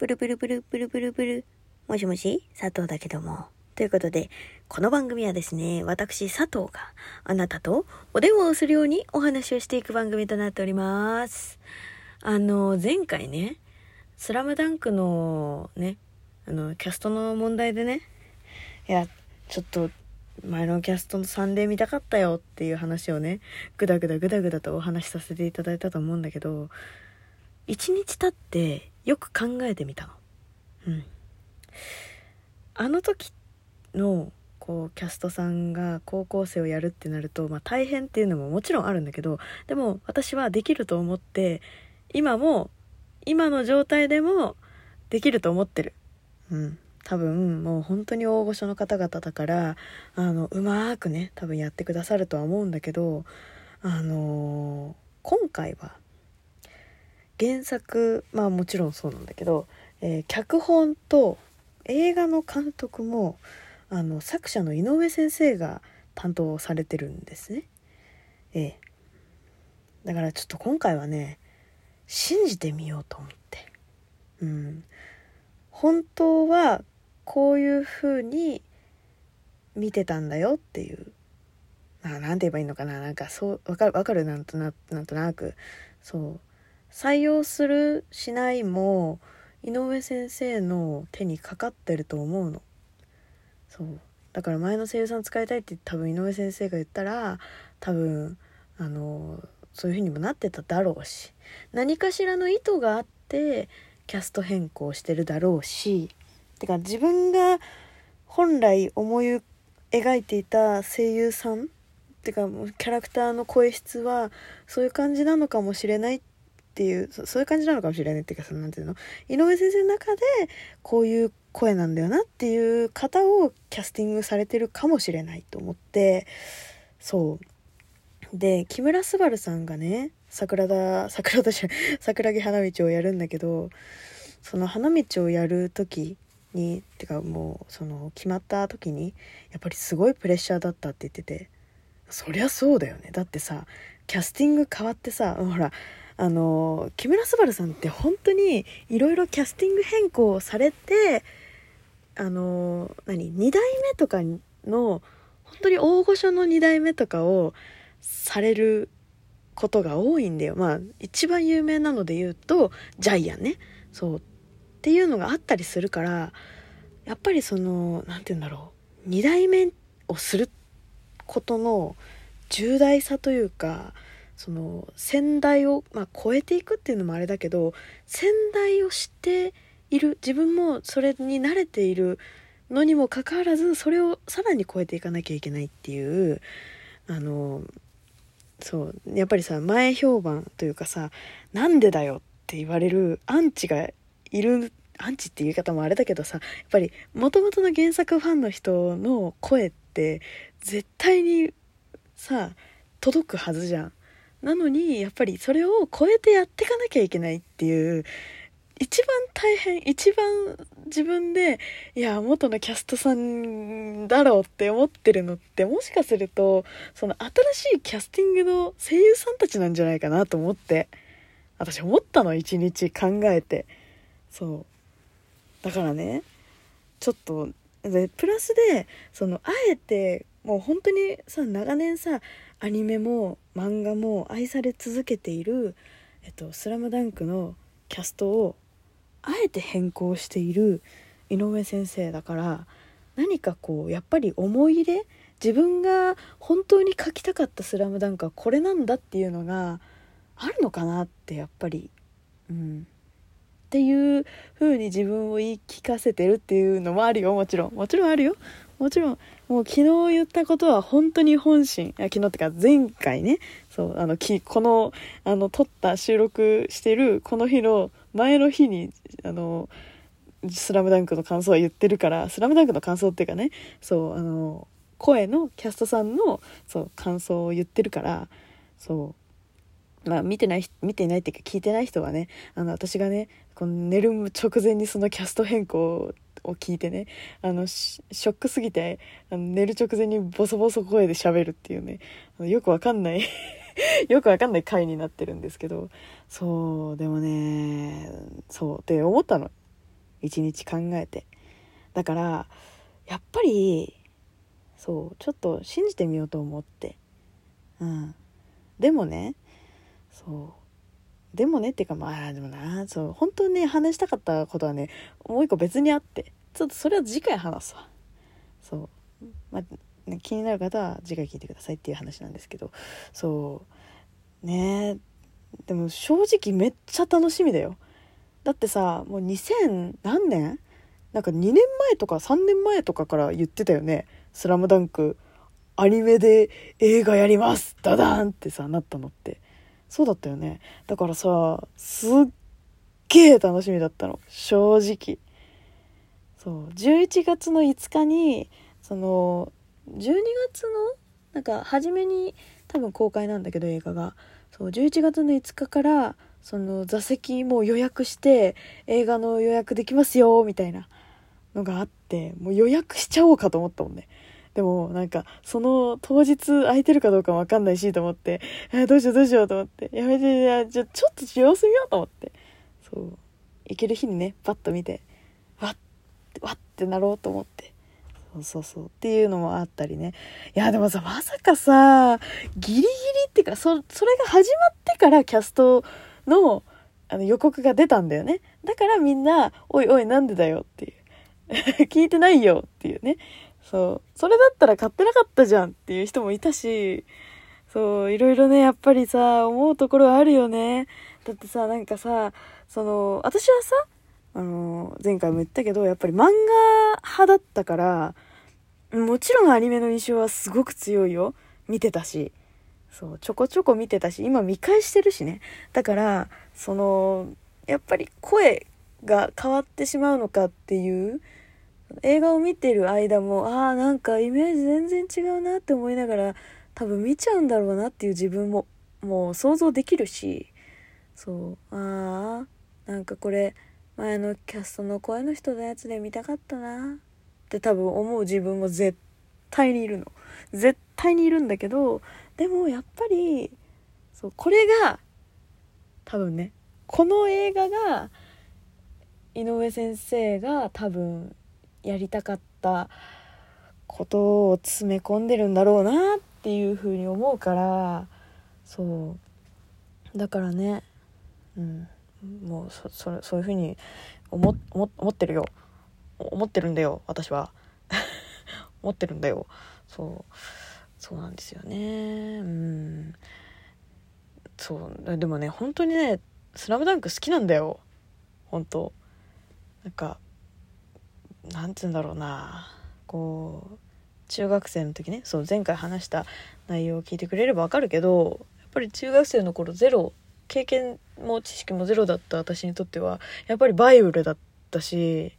ブルブルブルブルブルブル。もしもし？佐藤だけども。ということで、この番組はですね、私佐藤があなたとお電話をするようにお話をしていく番組となっております。あの、前回ね、スラムダンクのね、あの、キャストの問題でね、いや、ちょっと前のキャストの3例見たかったよっていう話をね、ぐだぐだぐだぐだとお話しさせていただいたと思うんだけど、1日経ってよく考えてみたの。うん。あの時のこうキャストさんが高校生をやるってなると、まあ、大変っていうのももちろんあるんだけどでも私はできると思って今も今の状態でもできると思ってる。うん多分もう本当に大御所の方々だからあのうまくね多分やってくださるとは思うんだけどあのー、今回は原作まあもちろんそうなんだけど、えー、脚本と映画の監督もあの作者の井上先生が担当されてるんですね。ええ。だからちょっと今回はね信じてみようと思って。うん。本当はこういう風に見てたんだよっていう。まあ、なんて言えばいいのかななんかそう、わかる、わかるなんとな、なんとなく。そう。採用する、しないも、井上先生の手にかかってると思うの。そう。だから前の声優さん使いたいって多分井上先生が言ったら多分あのそういう風にもなってただろうし。何かしらの意図があってキャスト変更してるだろうし。てか自分が本来思い描いていた声優さんってかキャラクターの声質はそういう感じなのかもしれないっていうそういう感じなのかもしれないっていうかそのなんていうの？井上先生の中でこういう声なんだよなっていう方をキャスティングされてるかもしれないと思ってそう。で木村昴さんがね桜田桜田じゃ 桜木花道をやるんだけどその花道をやる時にてかもうその決まった時にやっぱりすごいプレッシャーだったって言っててそりゃそうだよね。だってさキャスティング変わってさほらあの木村昴さんって本当にいろいろキャスティング変更されてあの何2代目とかの本当に大御所の2代目とかをされることが多いんだよ。まあ一番有名なので言うとジャイアンね。そう。っていうのがあったりするからやっぱりその何て言うんだろう。2代目をすることの重大さというかその先代を、まあ、超えていくっていうのもあれだけど先代を知っている自分もそれに慣れているのにもかかわらずそれをさらに超えていかなきゃいけないっていうあのそうやっぱりさ前評判というかさ「なんでだよ」って言われるアンチがいるアンチっていう言い方もあれだけどさやっぱりもともとの原作ファンの人の声って絶対にさ届くはずじゃん。なのにやっぱりそれを超えてやっていかなきゃいけないっていう一番大変一番自分でいや元のキャストさんだろうって思ってるのってもしかするとその新しいキャスティングの声優さんたちなんじゃないかなと思って私思ったの一日考えて。そう。だからねちょっとでプラスでそのあえてもう本当にさ長年さアニメも漫画も愛され続けている「えっと、スラムダンクのキャストをあえて変更している井上先生だから何かこうやっぱり思い入れ自分が本当に描きたかった「スラムダンクはこれなんだっていうのがあるのかなってやっぱりうん。っていう風に自分を言い聞かせてるっていうのもあるよ。もちろん。もちろんあるよ。もちろん。もう昨日言ったことは本当に本心。昨日ってか前回ね。そうあのきこのあの撮った収録してるこの日の前の日にあの「スラムダンクの感想は言ってるから「スラムダンクの感想っていうかね。そうあの声のキャストさんのそう感想を言ってるからそう。まあ見てない見てないっていうか聞いてない人はねあの私がねこの寝る直前にそのキャスト変更を聞いてねあのショックすぎてあの寝る直前にボソボソ声で喋るっていうねよくわかんない よくわかんない回になってるんですけどそうでもねそうって思ったの。一日考えて。だからやっぱりそうちょっと信じてみようと思って。うん。でもねそうでもねっていうかまあでもなそう本当にね話したかったことはねもう一個別にあってちょっとそれは次回話すわ。そう。まあ、ね、気になる方は次回聞いてくださいっていう話なんですけどそう。ねでも正直めっちゃ楽しみだよ。だってさもう2000何年？なんか2年前とか3年前とかから言ってたよね「スラムダンクアニメで映画やります。ダダンってさなったのって。そうだったよね。だからさすっげえ楽しみだったの。正直。そう。11月の5日にその12月のなんか初めに多分公開なんだけど映画が。そう11月の5日からその座席もう予約して映画の予約できますよみたいなのがあってもう予約しちゃおうかと思ったもんね。でもなんかその当日空いてるかどうかも分かんないしと思ってえどうしようどうしようと思ってやめてやじゃちょっと様子見ようと思って。そう。行ける日にねパッと見てわっわってなろうと思って。そうそうそう。っていうのもあったりね。いやでもさまさかさギリギリっていうかそそれが始まってからキャストのあの予告が出たんだよね。だからみんな「おいおいなんでだよ」っていう。聞いてないよっていうね。そう。それだったら買ってなかったじゃんっていう人もいたしそういろいろねやっぱりさ思うところあるよね。だってさなんかさその私はさあの前回も言ったけどやっぱり漫画派だったからもちろんアニメの印象はすごく強いよ。見てたし。そうちょこちょこ見てたし今見返してるしね。だからそのやっぱり声が変わってしまうのかっていう映画を見てる間もああなんかイメージ全然違うなって思いながら多分見ちゃうんだろうなっていう自分ももう想像できるしそうああなんかこれ前のキャストの声の人のやつで見たかったなって多分思う自分も絶対にいるの。絶対にいるんだけどでもやっぱりそうこれが多分ねこの映画が井上先生が多分やりたかったことを詰め込んでるんだろうなっていうふうに思うからそう。だからねうん。もうそそそういうふうに思思思ってるよ。思ってるんだよ私は。思ってるんだよ。そう。そうなんですよね。うん。そう。でもね本当にね「スラムダンク好きなんだよ。本当。なんかなんて言うんだろうな。こう中学生の時ね。そう前回話した内容を聞いてくれればわかるけどやっぱり中学生の頃ゼロ。経験も知識もゼロだった私にとってはやっぱりバイブルだったし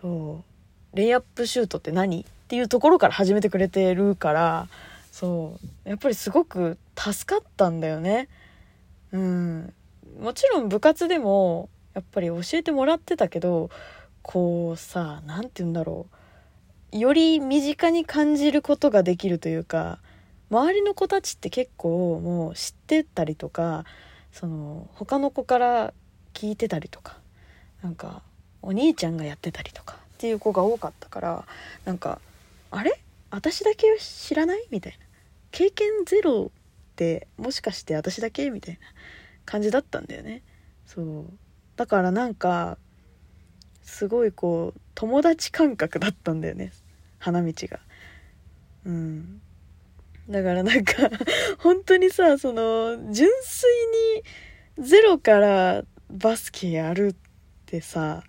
そう。レイアップシュートって何？っていうところから始めてくれてるからそう。やっぱりすごく助かったんだよね。うん。もちろん部活でもやっぱり教えてもらってたけどこうさ何て言うんだろう。より身近に感じることができるというか周りの子たちって結構もう知ってたりとかその他の子から聞いてたりとかなんかお兄ちゃんがやってたりとかっていう子が多かったからなんかあれ？私だけ知らない？みたいな。経験ゼロってもしかして私だけ？みたいな感じだったんだよね。そう。だからなんかすごいこう友達感覚だったんだよね。花道が。うん。だからなんか 本当にさその純粋にゼロからバスケやるってさ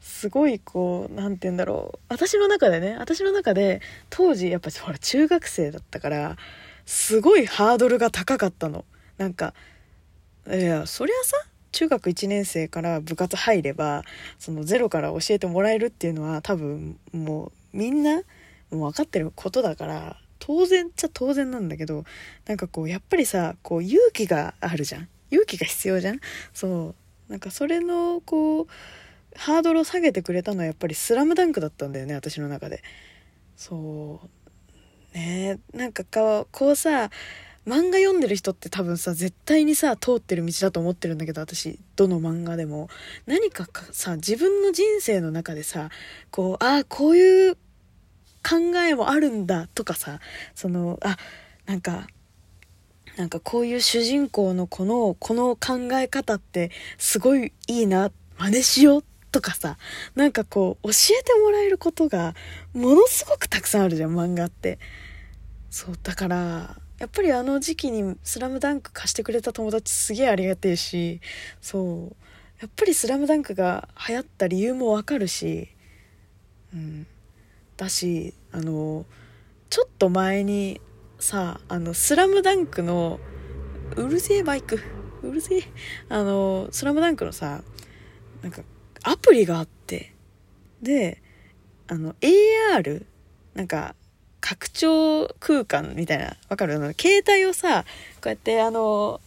すごいこう何て言うんだろう。私の中でね私の中で当時やっぱほら中学生だったからすごいハードルが高かったの。なんかいやそりゃさ中学1年生から部活入ればそのゼロから教えてもらえるっていうのは多分もうみんなもう分かってることだから当然っちゃ当然なんだけどなんかこうやっぱりさこう勇気があるじゃん。勇気が必要じゃん。そう。なんかそれのこうハードルを下げてくれたのはやっぱり「スラムダンクだったんだよね私の中で。そう。ね。なんかこうこうさ漫画読んでる人って多分さ絶対にさ通ってる道だと思ってるんだけど私どの漫画でも。何かかさ自分の人生の中でさこうああこういう考えもあるんだとかさそのあなんかなんかこういう主人公のこのこの考え方ってすごいいいな真似しようとかさなんかこう教えてもらえることがものすごくたくさんあるじゃん漫画って。そうだからやっぱりあの時期に「スラムダンク貸してくれた友達すげえありがてえしそう。やっぱり「スラムダンクが流行った理由もわかるしうん。だしあのちょっと前にさあの「スラムダンクのうるせえバイクうるせえあの「スラムダンクのさなんかアプリがあってであの AR なんか拡張空間みたいなわかる？携帯をさこうやってあの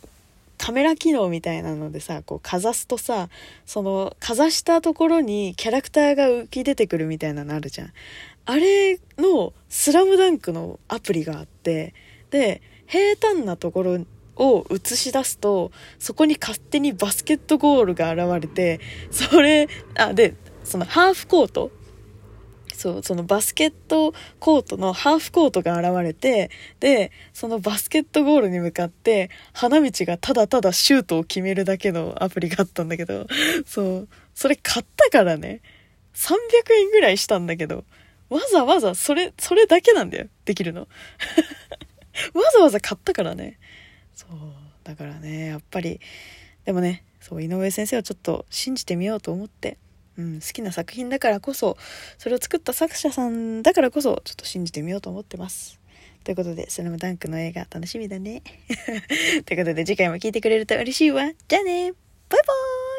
カメラ機能みたいなのでさこうかざすとさそのかざしたところにキャラクターが浮き出てくるみたいなのあるじゃん。あれの「スラムダンクのアプリがあってで平坦なところを映し出すとそこに勝手にバスケットゴールが現れてそれあでそのハーフコートそう、そのバスケットコートのハーフコートが現れて、で、そのバスケットゴールに向かって、花道がただただシュートを決めるだけのアプリがあったんだけど、そう、それ買ったからね、300円ぐらいしたんだけど、わざわざそれ、それだけなんだよ、できるの。わざわざ買ったからね。そう、だからね、やっぱり、でもね、そう、井上先生をちょっと信じてみようと思って、うん、好きな作品だからこそ、それを作った作者さんだからこそ、ちょっと信じてみようと思ってます。ということで、スラムダンクの映画楽しみだね。ということで、次回も聴いてくれると嬉しいわ。じゃあねバイバーイ